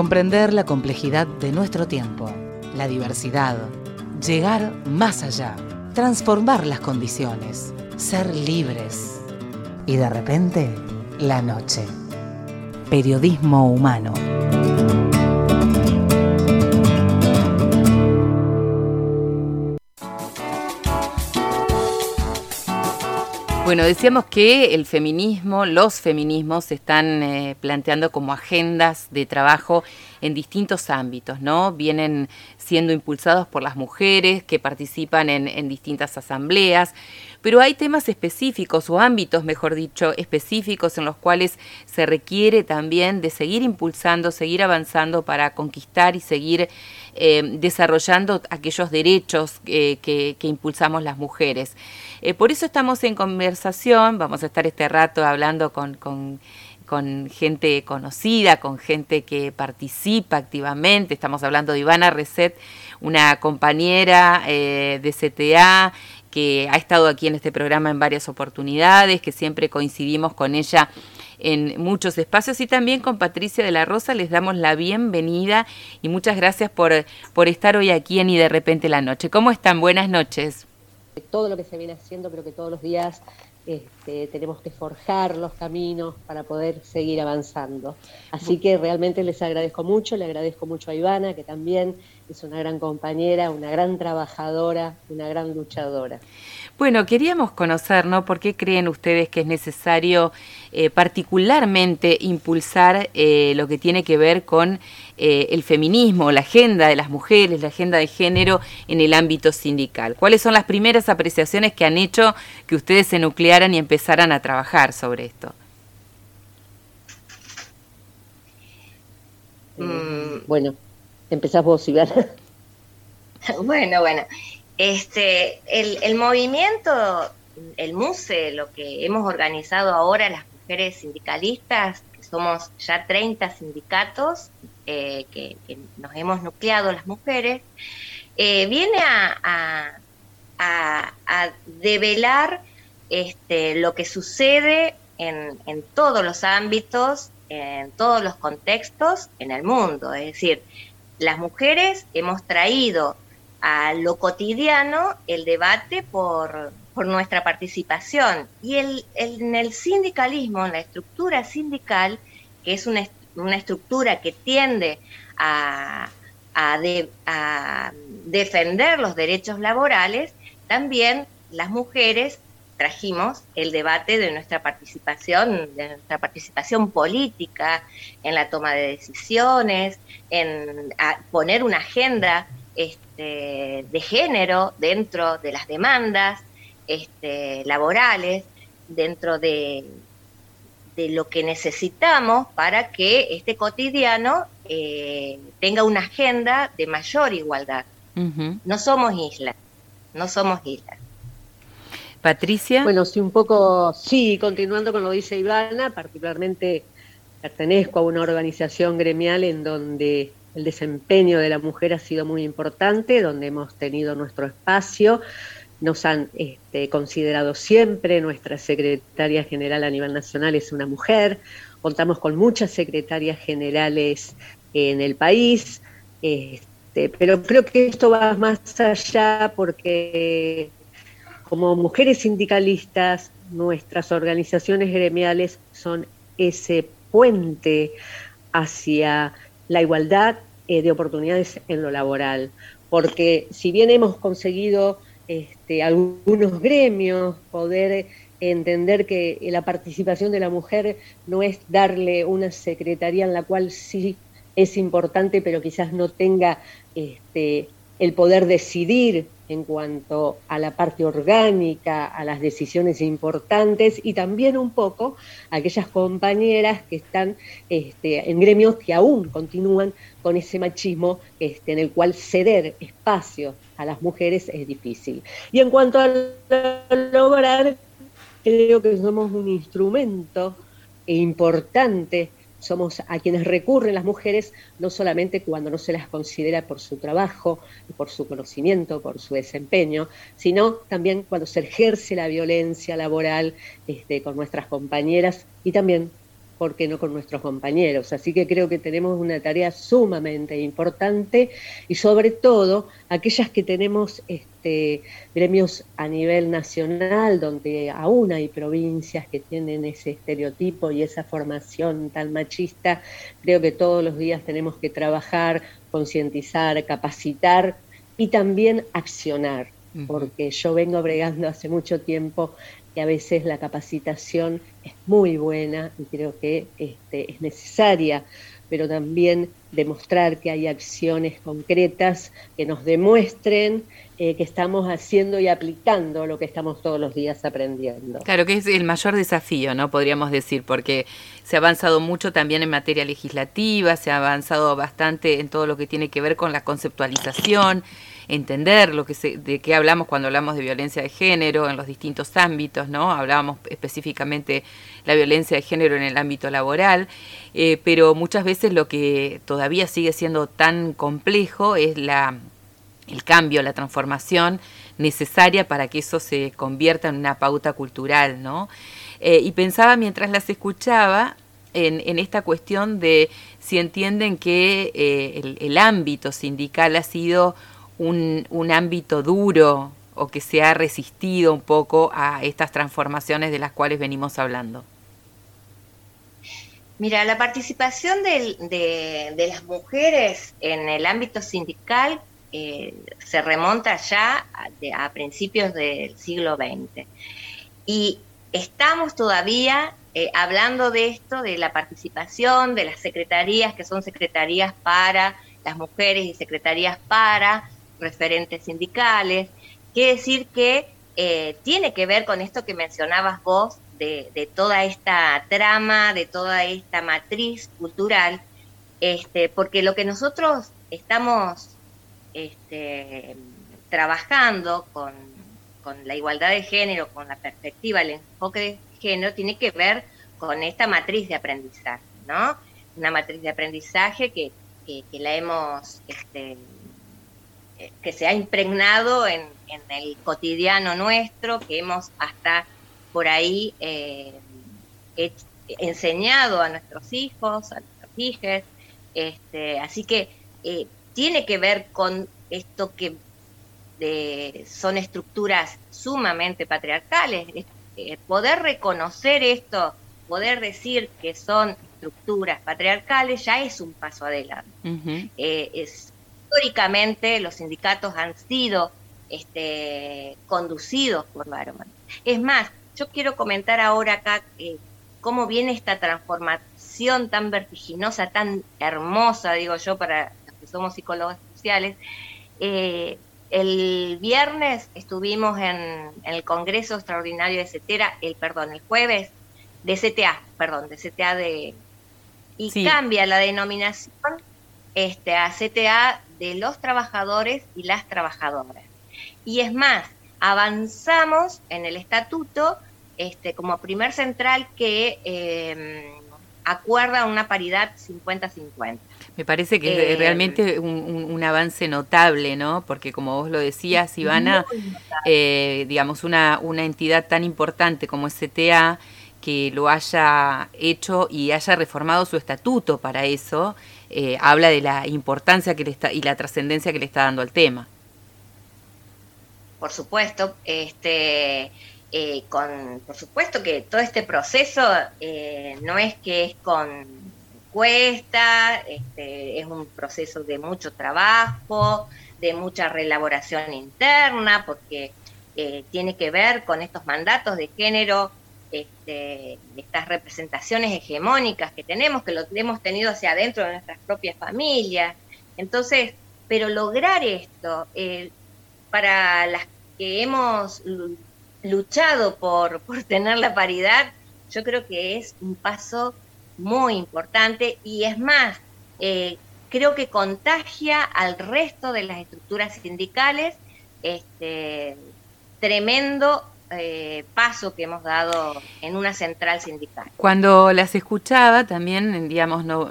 Comprender la complejidad de nuestro tiempo, la diversidad, llegar más allá, transformar las condiciones, ser libres. Y de repente, la noche. Periodismo humano. Bueno, decíamos que el feminismo, los feminismos se están eh, planteando como agendas de trabajo en distintos ámbitos, ¿no? Vienen siendo impulsados por las mujeres que participan en, en distintas asambleas, pero hay temas específicos o ámbitos, mejor dicho, específicos en los cuales se requiere también de seguir impulsando, seguir avanzando para conquistar y seguir eh, desarrollando aquellos derechos eh, que, impulsamos las mujeres. Eh, por eso estamos en conversación, vamos a estar este rato hablando con, con gente conocida, con gente que participa activamente. Estamos hablando de Ivana Reset, una compañera de CTA que ha estado aquí en este programa en varias oportunidades, que siempre coincidimos con ella en muchos espacios y también con Patricia de la Rosa les damos la bienvenida y muchas gracias por, por estar hoy aquí en Y de repente la noche. ¿Cómo están? Buenas noches. Todo lo que se viene haciendo, creo que todos los días este, tenemos que forjar los caminos para poder seguir avanzando. Así que realmente les agradezco mucho, le agradezco mucho a Ivana, que también es una gran compañera, una gran trabajadora, una gran luchadora. Bueno, queríamos conocer, ¿no? ¿Por qué creen ustedes que es necesario eh, particularmente impulsar eh, lo que tiene que ver con eh, el feminismo, la agenda de las mujeres, la agenda de género en el ámbito sindical? ¿Cuáles son las primeras apreciaciones que han hecho que ustedes se nuclearan y empezaran a trabajar sobre esto? Mm. Bueno, empezás vos, Ivana. bueno, bueno. Este, el, movimiento, el MUSE, lo que hemos organizado ahora las mujeres sindicalistas, que somos ya 30 sindicatos eh, que, nos hemos nucleado las mujeres, eh, viene a, develar este, lo que sucede en, en todos los ámbitos, en todos los contextos en el mundo. Es decir, las mujeres hemos traído a lo cotidiano el debate por, nuestra participación. Y el, en el sindicalismo, en la estructura sindical, que es una, estructura que tiende a, a, defender los derechos laborales, también las mujeres trajimos el debate de nuestra participación, de nuestra participación política en la toma de decisiones, en poner una agenda este, de género dentro de las demandas este, laborales, dentro de, de, lo que necesitamos para que este cotidiano eh, tenga una agenda de mayor igualdad. No somos islas, no somos islas. Patricia. Bueno, sí, un poco, sí, continuando con lo que dice Ivana, particularmente pertenezco a una organización gremial en donde el desempeño de la mujer ha sido muy importante, donde hemos tenido nuestro espacio. Nos han este, considerado siempre, nuestra secretaria general a nivel nacional es una mujer, contamos con muchas secretarias generales en el país, este, pero creo que esto va más allá porque como mujeres sindicalistas, nuestras organizaciones gremiales son ese puente hacia la igualdad eh, de oportunidades en lo laboral. Porque si bien hemos conseguido este, algunos gremios poder entender que la participación de la mujer no es darle una secretaría en la cual sí es importante, pero quizás no tenga este, el poder decidir en cuanto a la parte orgánica, a las decisiones importantes y también un poco a aquellas compañeras que están este, en gremios que aún continúan con ese machismo este, en el cual ceder espacio a las mujeres es difícil. Y en cuanto a lograr, creo que somos un instrumento importante somos a quienes recurren las mujeres no solamente cuando no se las considera por su trabajo, por su conocimiento, por su desempeño, sino también cuando se ejerce la violencia laboral este, con nuestras compañeras y también ¿por qué no con nuestros compañeros? Así que creo que tenemos una tarea sumamente importante y sobre todo aquellas que tenemos este, gremios a nivel nacional, donde aún hay provincias que tienen ese estereotipo y esa formación tan machista, creo que todos los días tenemos que trabajar, concientizar, capacitar y también accionar porque yo vengo bregando hace mucho tiempo que a veces la capacitación es muy buena y creo que este, es necesaria, pero también demostrar que hay acciones concretas que nos demuestren eh, que estamos haciendo y aplicando lo que estamos todos los días aprendiendo. Claro que es el mayor desafío, ¿no? Podríamos decir, porque se ha avanzado mucho también en materia legislativa, se ha avanzado bastante en todo lo que tiene que ver con la conceptualización entender lo que se, de qué hablamos cuando hablamos de violencia de género en los distintos ámbitos, ¿no? Hablábamos específicamente la violencia de género en el ámbito laboral, eh, pero muchas veces lo que todavía sigue siendo tan complejo es la, el cambio, la transformación necesaria para que eso se convierta en una pauta cultural, ¿no? Eh, y pensaba mientras las escuchaba en, en, esta cuestión de si entienden que eh, el, el, ámbito sindical ha sido un, un ámbito duro o que se ha resistido un poco a estas transformaciones de las cuales venimos hablando? Mira, la participación de, de, las mujeres en el ámbito sindical eh, se remonta ya a, principios del siglo XX. Y estamos todavía eh, hablando de esto, de la participación de las secretarías, que son secretarías para las mujeres y secretarías para referentes sindicales. Quiere decir que eh, tiene que ver con esto que mencionabas vos, de, toda esta trama, de toda esta matriz cultural, este, porque lo que nosotros estamos este, trabajando con, con la igualdad de género, con la perspectiva, el enfoque de género, tiene que ver con esta matriz de aprendizaje, ¿no? Una matriz de aprendizaje que, que, que la hemos este, que se ha impregnado en, el cotidiano nuestro, que hemos hasta por ahí eh, enseñado a nuestros hijos, a nuestros hijas. Este, así que eh, tiene que ver con esto que son estructuras sumamente patriarcales. Eh, poder reconocer esto, poder decir que son estructuras patriarcales ya es un paso adelante. es, históricamente los sindicatos han sido este, conducidos por varones. Es más, yo quiero comentar ahora acá eh, cómo viene esta transformación tan vertiginosa, tan hermosa, digo yo, para los que somos psicólogos sociales. Eh, el viernes estuvimos en, el Congreso Extraordinario de CETERA, el perdón, el jueves de CTA, perdón, de CTA de y cambia la denominación este, a CTA de los trabajadores y las trabajadoras. Y es más, avanzamos en el estatuto este, como primer central que eh, acuerda una paridad 50-50. Me parece que es eh, realmente un, avance notable, ¿no? Porque como vos lo decías, Ivana, eh, digamos, una, una entidad tan importante como STA que lo haya hecho y haya reformado su estatuto para eso, eh, habla de la importancia que le está y la trascendencia que le está dando al tema. Por supuesto, este, eh, con, por supuesto que todo este proceso eh, no es que es con cuesta, este, es un proceso de mucho trabajo, de mucha relaboración interna, porque tiene que ver con estos mandatos de género este, estas representaciones hegemónicas que tenemos, que lo hemos tenido hacia adentro de nuestras propias familias. Entonces, pero lograr esto, eh, para las que hemos luchado por, por tener la paridad, yo creo que es un paso muy importante y es más, eh, creo que contagia al resto de las estructuras sindicales este, tremendo eh, paso que hemos dado en una central sindical. Cuando las escuchaba también, digamos, no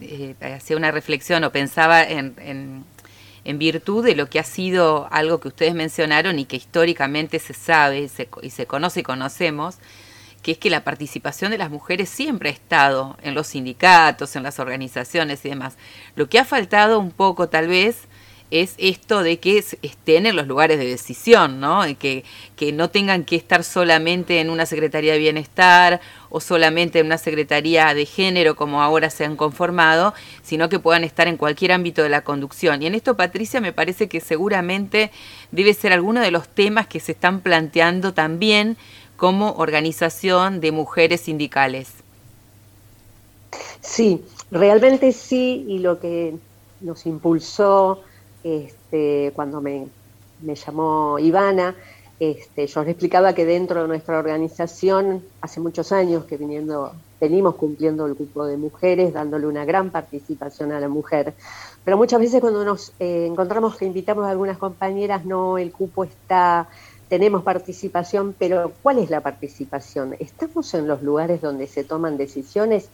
eh, hacía una reflexión o pensaba en, en, virtud de lo que ha sido algo que ustedes mencionaron y que históricamente se sabe y se conoce y conocemos, que es que la participación de las mujeres siempre ha estado en los sindicatos, en las organizaciones y demás. Lo que ha faltado un poco tal vez es esto de que estén en los lugares de decisión, ¿no? Que, que no tengan que estar solamente en una Secretaría de Bienestar o solamente en una Secretaría de Género como ahora se han conformado, sino que puedan estar en cualquier ámbito de la conducción. Y en esto, Patricia, me parece que seguramente debe ser alguno de los temas que se están planteando también como organización de mujeres sindicales. Sí, realmente sí, y lo que nos impulsó este, cuando me, llamó Ivana, este, yo le explicaba que dentro de nuestra organización, hace muchos años que viniendo, venimos cumpliendo el grupo de mujeres, dándole una gran participación a la mujer. Pero muchas veces cuando nos eh, encontramos que invitamos a algunas compañeras, no, el cupo está, tenemos participación, pero ¿cuál es la participación? ¿Estamos en los lugares donde se toman decisiones?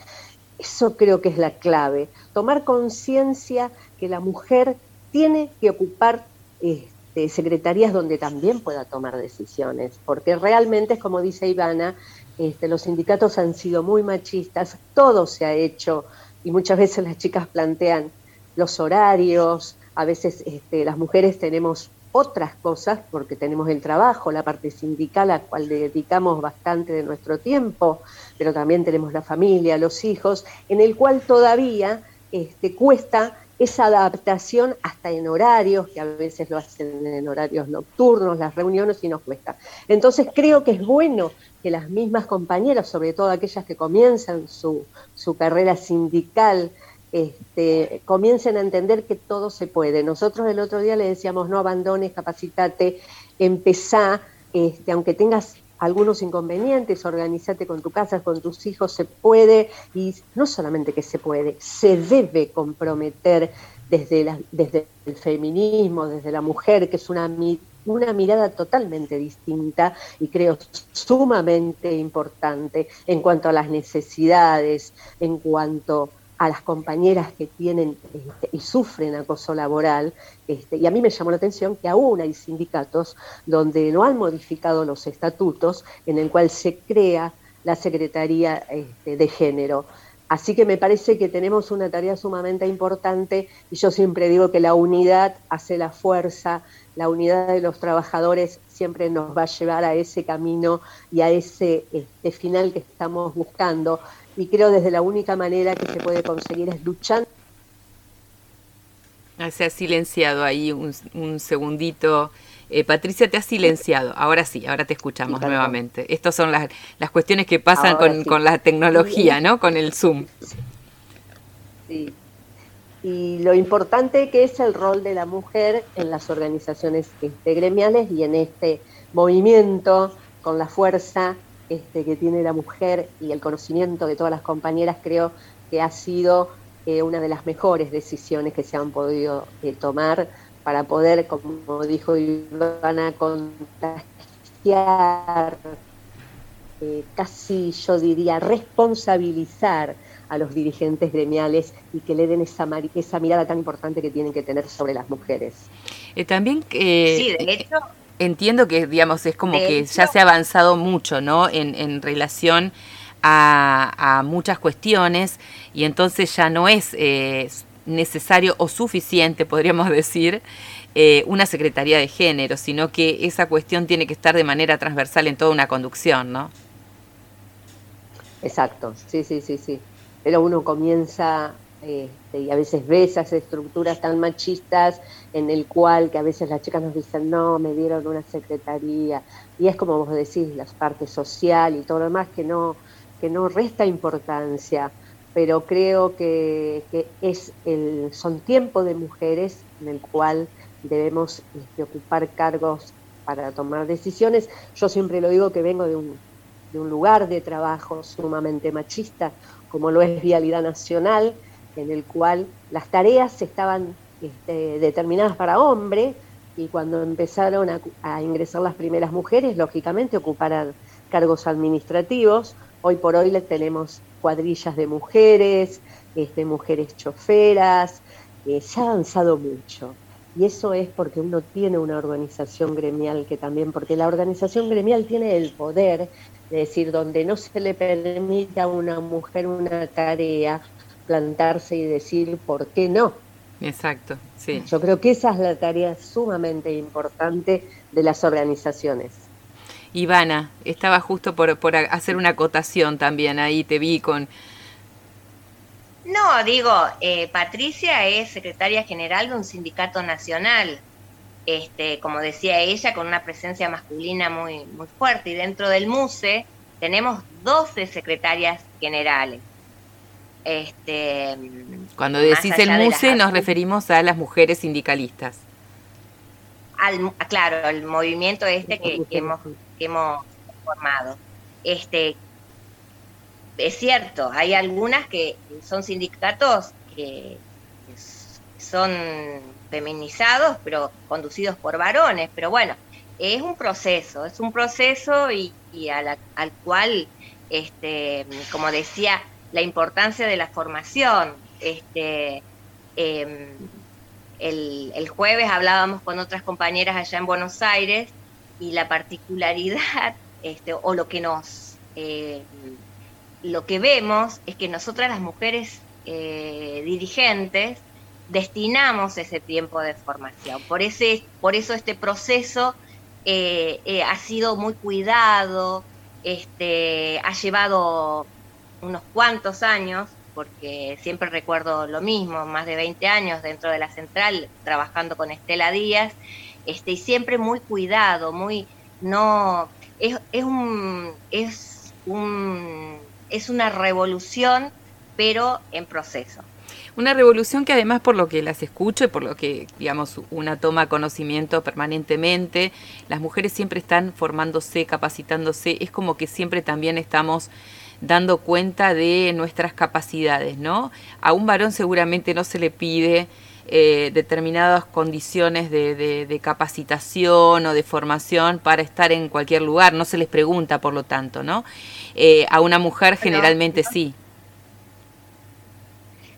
Eso creo que es la clave, tomar conciencia que la mujer tiene que ocupar este, secretarías donde también pueda tomar decisiones, porque realmente es como dice Ivana, este, los sindicatos han sido muy machistas, todo se ha hecho y muchas veces las chicas plantean los horarios, a veces este, las mujeres tenemos otras cosas porque tenemos el trabajo, la parte sindical a la cual dedicamos bastante de nuestro tiempo, pero también tenemos la familia, los hijos, en el cual todavía este, cuesta esa adaptación hasta en horarios, que a veces lo hacen en horarios nocturnos, las reuniones y nos cuesta. Entonces creo que es bueno que las mismas compañeras, sobre todo aquellas que comienzan su, su carrera sindical, este, comiencen a entender que todo se puede. Nosotros el otro día le decíamos, no abandones, capacitate, empezá, este, aunque tengas algunos inconvenientes, organízate con tu casa, con tus hijos, se puede, y no solamente que se puede, se debe comprometer desde, la, desde el feminismo, desde la mujer, que es una, una mirada totalmente distinta y creo sumamente importante en cuanto a las necesidades, en cuanto las compañeras que tienen este, y sufren acoso laboral, este, y a mí me llamó la atención que aún hay sindicatos donde no han modificado los estatutos en el cual se crea la Secretaría este, de Género. Así que me parece que tenemos una tarea sumamente importante y yo siempre digo que la unidad hace la fuerza, la unidad de los trabajadores siempre nos va a llevar a ese camino y a ese final que estamos buscando y creo desde la única manera que se puede conseguir es luchando. Ah, se ha silenciado ahí un, segundito. Eh, Patricia, te ha silenciado. Ahora sí, ahora te escuchamos nuevamente. Estas son las, las cuestiones que pasan con, con, la tecnología, ¿no? Con el Zoom. Sí. Y lo importante que es el rol de la mujer en las organizaciones este, gremiales y en este movimiento con la fuerza este, que tiene la mujer y el conocimiento de todas las compañeras, creo que ha sido eh, una de las mejores decisiones que se han podido eh, tomar para poder, como dijo Ivana, contagiar, eh, casi yo diría, responsabilizar a los dirigentes gremiales y que le den esa, esa mirada tan importante que tienen que tener sobre las mujeres. también que... Sí, de hecho entiendo que, digamos, es como que ya se ha avanzado mucho, ¿no? En, en relación a, muchas cuestiones y entonces ya no es eh, necesario o suficiente, podríamos decir, eh, una Secretaría de Género, sino que esa cuestión tiene que estar de manera transversal en toda una conducción, ¿no? Exacto, sí, sí, sí, sí. Pero uno comienza este, y a veces ve esas estructuras tan machistas en el cual que a veces las chicas nos dicen, no, me dieron una secretaría, y es como vos decís, la parte social y todo lo demás que no, que no resta importancia, pero creo que, es el, son tiempos de mujeres en el cual debemos este, ocupar cargos para tomar decisiones. Yo siempre lo digo que vengo de un, de un lugar de trabajo sumamente machista, como lo es Vialidad Nacional, en el cual las tareas estaban este, determinadas para hombres y cuando empezaron a, ingresar las primeras mujeres, lógicamente ocuparan cargos administrativos. Hoy por hoy tenemos cuadrillas de mujeres, este, mujeres choferas, se ha avanzado mucho. Y eso es porque uno tiene una organización gremial que también, porque la organización gremial tiene el poder es decir, donde no se le permite a una mujer una tarea, plantarse y decir por qué no. Exacto, sí. Yo creo que esa es la tarea sumamente importante de las organizaciones. Ivana, estaba justo por, por hacer una acotación también, ahí te vi con... No, digo, eh, Patricia es secretaria general de un sindicato nacional, este, como decía ella, con una presencia masculina muy, muy fuerte, y dentro del MUSE tenemos 12 secretarias generales. Este, Cuando decís el MUSE nos referimos a las mujeres sindicalistas. Al, claro, el movimiento este que, hemos, que hemos formado. Este, es cierto, hay algunas que son sindicatos que son feminizados, pero conducidos por varones, pero bueno, es un proceso, es un proceso y, al cual, este, como decía, la importancia de la formación. Este, em, el, jueves hablábamos con otras compañeras allá en Buenos Aires y la particularidad, este, o lo que nos, eh, lo que vemos es que nosotras las mujeres eh, dirigentes destinamos ese tiempo de formación. Por, ese, por eso este proceso eh, ha sido muy cuidado, este, ha llevado unos cuantos años, porque siempre recuerdo lo mismo, más de 20 años dentro de la central trabajando con Estela Díaz, este, y siempre muy cuidado, muy, no, es, es un, es un, es una revolución, pero en proceso. Una revolución que además por lo que las escucho y por lo que, digamos, una toma conocimiento permanentemente, las mujeres siempre están formándose, capacitándose, es como que siempre también estamos dando cuenta de nuestras capacidades, ¿no? A un varón seguramente no se le pide eh, determinadas condiciones de, capacitación o de formación para estar en cualquier lugar, no se les pregunta, por lo tanto, ¿no? Eh, a una mujer generalmente sí.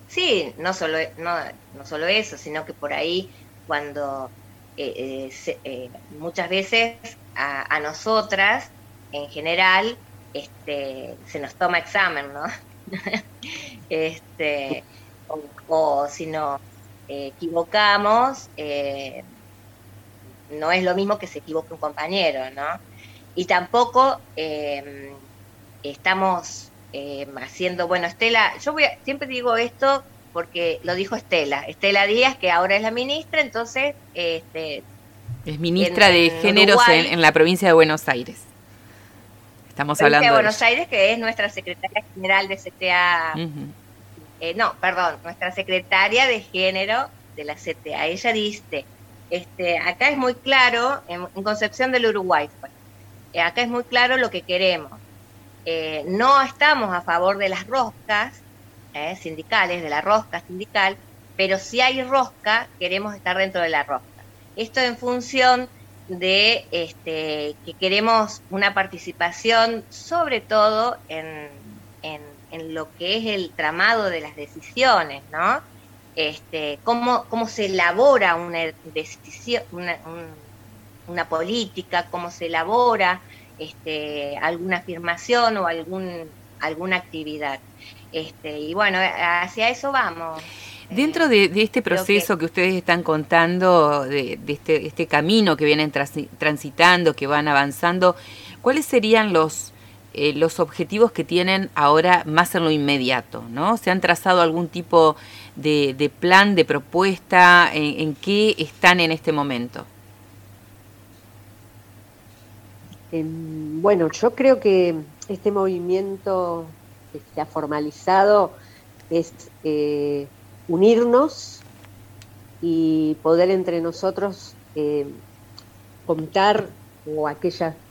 Sí, no solo, no, no solo eso, sino que por ahí cuando eh, muchas veces a nosotras en general este, se nos toma examen, ¿no? este, o, si nos equivocamos, eh, no es lo mismo que se equivoque un compañero, ¿no? Y tampoco eh, estamos eh, haciendo, bueno, Estela, yo voy siempre digo esto porque lo dijo Estela, Estela Díaz, que ahora es la ministra, entonces... Este, es ministra de Géneros en la provincia de Buenos Aires. Estamos hablando de Buenos Aires, que es nuestra secretaria general de CTA. Eh, no, perdón, nuestra secretaria de género de la CTA. Ella dice, este, acá es muy claro, en, Concepción del Uruguay, pues, eh, acá es muy claro lo que queremos. Eh, no estamos a favor de las roscas sindicales, de la rosca sindical, pero si hay rosca, queremos estar dentro de la rosca. Esto en función de este, que queremos una participación sobre todo en, en, lo que es el tramado de las decisiones, ¿no? Este, cómo, cómo se elabora una decisión, una, una política, cómo se elabora este, alguna afirmación o algún, alguna actividad. Este, y bueno, hacia eso vamos. Dentro de, este proceso que... ustedes están contando, de, este, este, camino que vienen transitando, que van avanzando, ¿cuáles serían los, eh, los objetivos que tienen ahora más en lo inmediato? ¿no? ¿Se han trazado algún tipo de, plan, de propuesta? ¿En, qué están en este momento? Em, bueno, yo creo que este movimiento que se ha formalizado es... Eh, unirnos y poder entre nosotros eh, contar o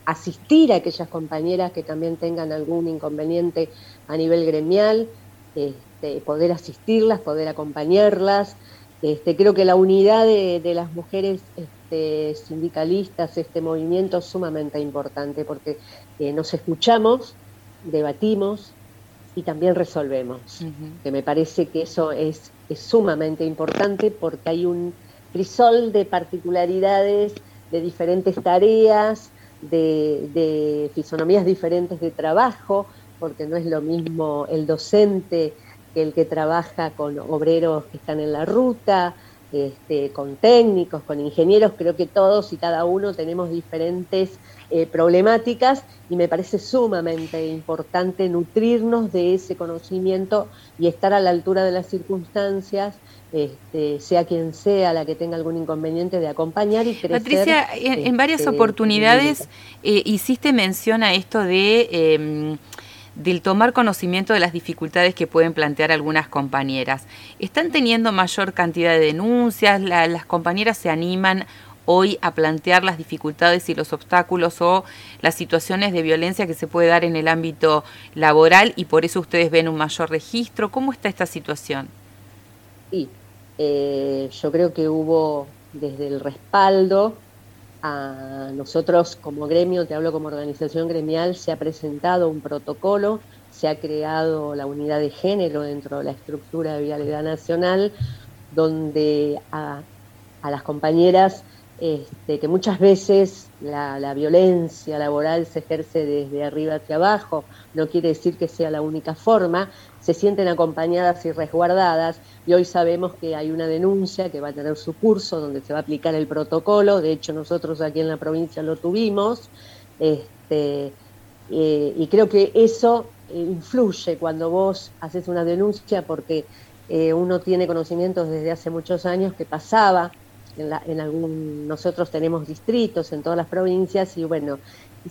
asistir a aquellas compañeras que también tengan algún inconveniente a nivel gremial, este, poder asistirlas, poder acompañarlas. Este, creo que la unidad de, las mujeres este, sindicalistas, este movimiento es sumamente importante porque eh, nos escuchamos, debatimos, y también resolvemos. Que me parece que eso es, sumamente importante porque hay un crisol de particularidades, de diferentes tareas, de, fisonomías diferentes de trabajo, porque no es lo mismo el docente que el que trabaja con obreros que están en la ruta, este, con técnicos, con ingenieros, creo que todos y cada uno tenemos diferentes eh, problemáticas y me parece sumamente importante nutrirnos de ese conocimiento y estar a la altura de las circunstancias este, sea quien sea la que tenga algún inconveniente de acompañar y crecer. Patricia, en, varias este, oportunidades eh, hiciste mención a esto de em, del tomar conocimiento de las dificultades que pueden plantear algunas compañeras. ¿Están teniendo mayor cantidad de denuncias? ¿Las compañeras se animan hoy a plantear las dificultades y los obstáculos o las situaciones de violencia que se puede dar en el ámbito laboral y por eso ustedes ven un mayor registro? ¿Cómo está esta situación? Sí, eh, yo creo que hubo desde el respaldo a nosotros como gremio, te hablo como organización gremial, se ha presentado un protocolo, se ha creado la unidad de género dentro de la estructura de Vialidad Nacional, donde a, a las compañeras este, que muchas veces la, violencia laboral se ejerce desde arriba hacia abajo, no quiere decir que sea la única forma, se sienten acompañadas y resguardadas y hoy sabemos que hay una denuncia que va a tener su curso donde se va a aplicar el protocolo, de hecho nosotros aquí en la provincia lo tuvimos, este, eh, y creo que eso influye cuando vos haces una denuncia porque eh, uno tiene conocimientos desde hace muchos años que pasaba en, algún, nosotros tenemos distritos en todas las provincias y bueno,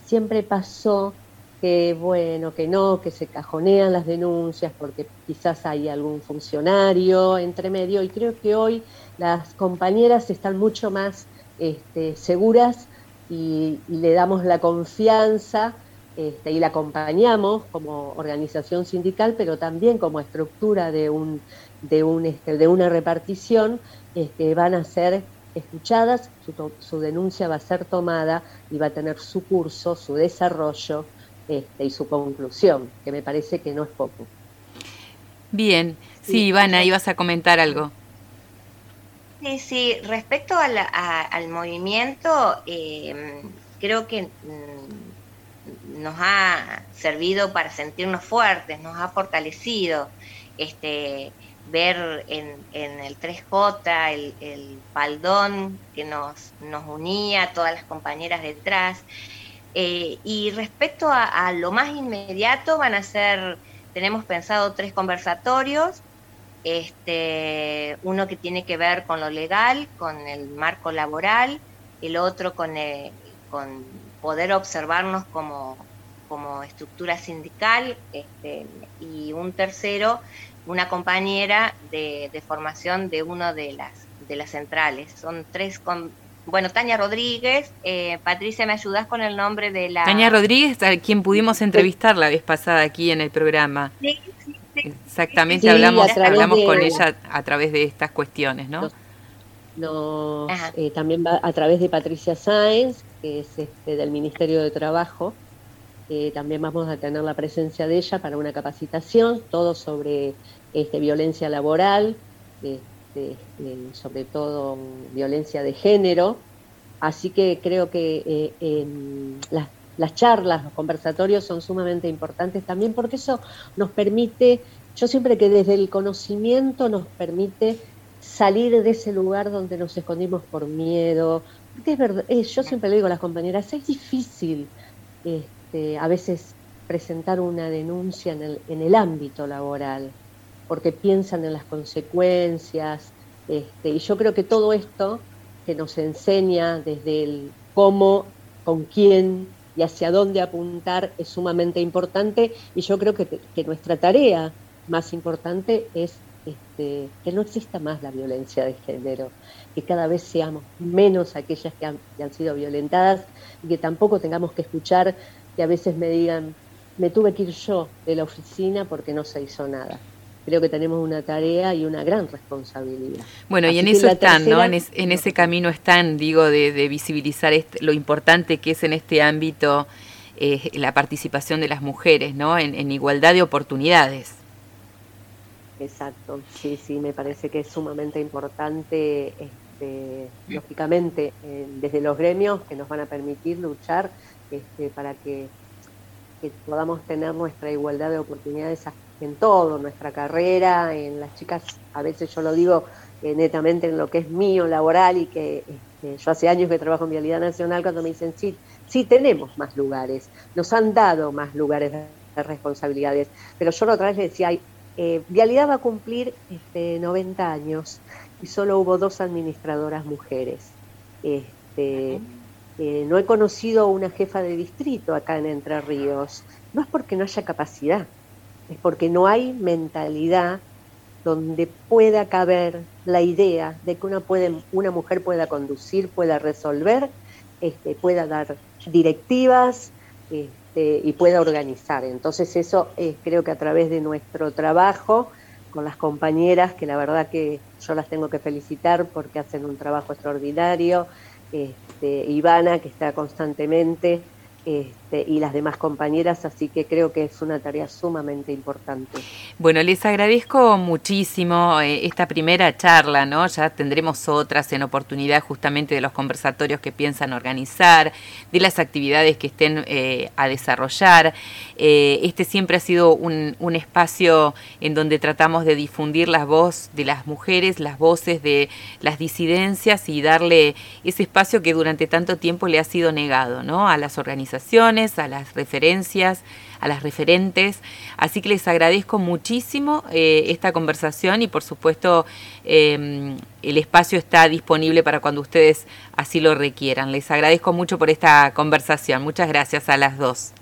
siempre pasó que bueno, que no, que se cajonean las denuncias porque quizás hay algún funcionario entre medio y creo que hoy las compañeras están mucho más este, seguras y, le damos la confianza este, y la acompañamos como organización sindical, pero también como estructura de un de un este, de una repartición, van a ser escuchadas, su, denuncia va a ser tomada y va a tener su curso, su desarrollo este, y su conclusión, que me parece que no es poco. Bien, sí, Ivana, ibas a comentar algo. Sí, sí, respecto al movimiento, eh, creo que mm, nos ha servido para sentirnos fuertes, nos ha fortalecido. Este, ver en, el 3J el, el, paldón que nos, nos unía, todas las compañeras detrás. Eh, y respecto a, lo más inmediato, van a ser, tenemos pensado tres conversatorios, este, uno que tiene que ver con lo legal, con el marco laboral, el otro con, eh, con poder observarnos como, como estructura sindical, este, y un tercero una compañera de, formación de una de las, de las centrales. Son tres con, bueno, Tania Rodríguez, eh, Patricia, ¿me ayudas con el nombre de la... Tania Rodríguez, a quien pudimos entrevistar la vez pasada aquí en el programa. Sí, sí, sí. Exactamente, hablamos, hablamos con ella a través de estas cuestiones, ¿no? Eh, también va a través de Patricia Sáenz, que es este, del Ministerio de Trabajo, eh, también vamos a tener la presencia de ella para una capacitación, todo sobre este, violencia laboral, este, sobre todo violencia de género. Así que creo que eh, las, las charlas, los conversatorios son sumamente importantes también porque eso nos permite, yo siempre que desde el conocimiento nos permite salir de ese lugar donde nos escondimos por miedo. Porque es verdad, eh, yo siempre le digo a las compañeras, es difícil. Este, a veces presentar una denuncia en el, en el ámbito laboral, porque piensan en las consecuencias. Este, y yo creo que todo esto que nos enseña desde el cómo, con quién y hacia dónde apuntar es sumamente importante y yo creo que, nuestra tarea más importante es este, que no exista más la violencia de género, que cada vez seamos menos aquellas que han sido violentadas y que tampoco tengamos que escuchar que a veces me digan, me tuve que ir yo de la oficina porque no se hizo nada. Creo que tenemos una tarea y una gran responsabilidad. Bueno, y en eso están, ¿no? En, ese camino están, digo, de, visibilizar lo importante que es en este ámbito eh, la participación de las mujeres, ¿no? En, igualdad de oportunidades. Exacto, sí, sí, me parece que es sumamente importante, este, lógicamente, eh, desde los gremios que nos van a permitir luchar este, para que, podamos tener nuestra igualdad de oportunidades en todo, nuestra carrera, en las chicas, a veces yo lo digo eh, netamente en lo que es mío laboral y que este, yo hace años que trabajo en Vialidad Nacional cuando me dicen, sí, sí tenemos más lugares, nos han dado más lugares de responsabilidades, pero yo la otra vez le decía, eh, Vialidad va a cumplir este, 90 años y solo hubo dos administradoras mujeres. Este, eh, no he conocido una jefa de distrito acá en Entre Ríos. No es porque no haya capacidad, es porque no hay mentalidad donde pueda caber la idea de que una, puede, una mujer pueda conducir, pueda resolver, este, pueda dar directivas este, y pueda organizar. Entonces eso es, creo que a través de nuestro trabajo con las compañeras, que la verdad que yo las tengo que felicitar porque hacen un trabajo extraordinario, este, Ivana, que está constantemente, este, y las demás compañeras, así que creo que es una tarea sumamente importante. Bueno, les agradezco muchísimo eh, esta primera charla, ¿no? Ya tendremos otras en oportunidad justamente de los conversatorios que piensan organizar, de las actividades que estén eh, a desarrollar. Eh, este siempre ha sido un, un, espacio en donde tratamos de difundir las voces de las mujeres, las voces de las disidencias y darle ese espacio que durante tanto tiempo le ha sido negado, ¿no? A las organizaciones a las referencias, a las referentes. Así que les agradezco muchísimo eh, esta conversación y por supuesto em, el espacio está disponible para cuando ustedes así lo requieran. Les agradezco mucho por esta conversación. Muchas gracias a las dos.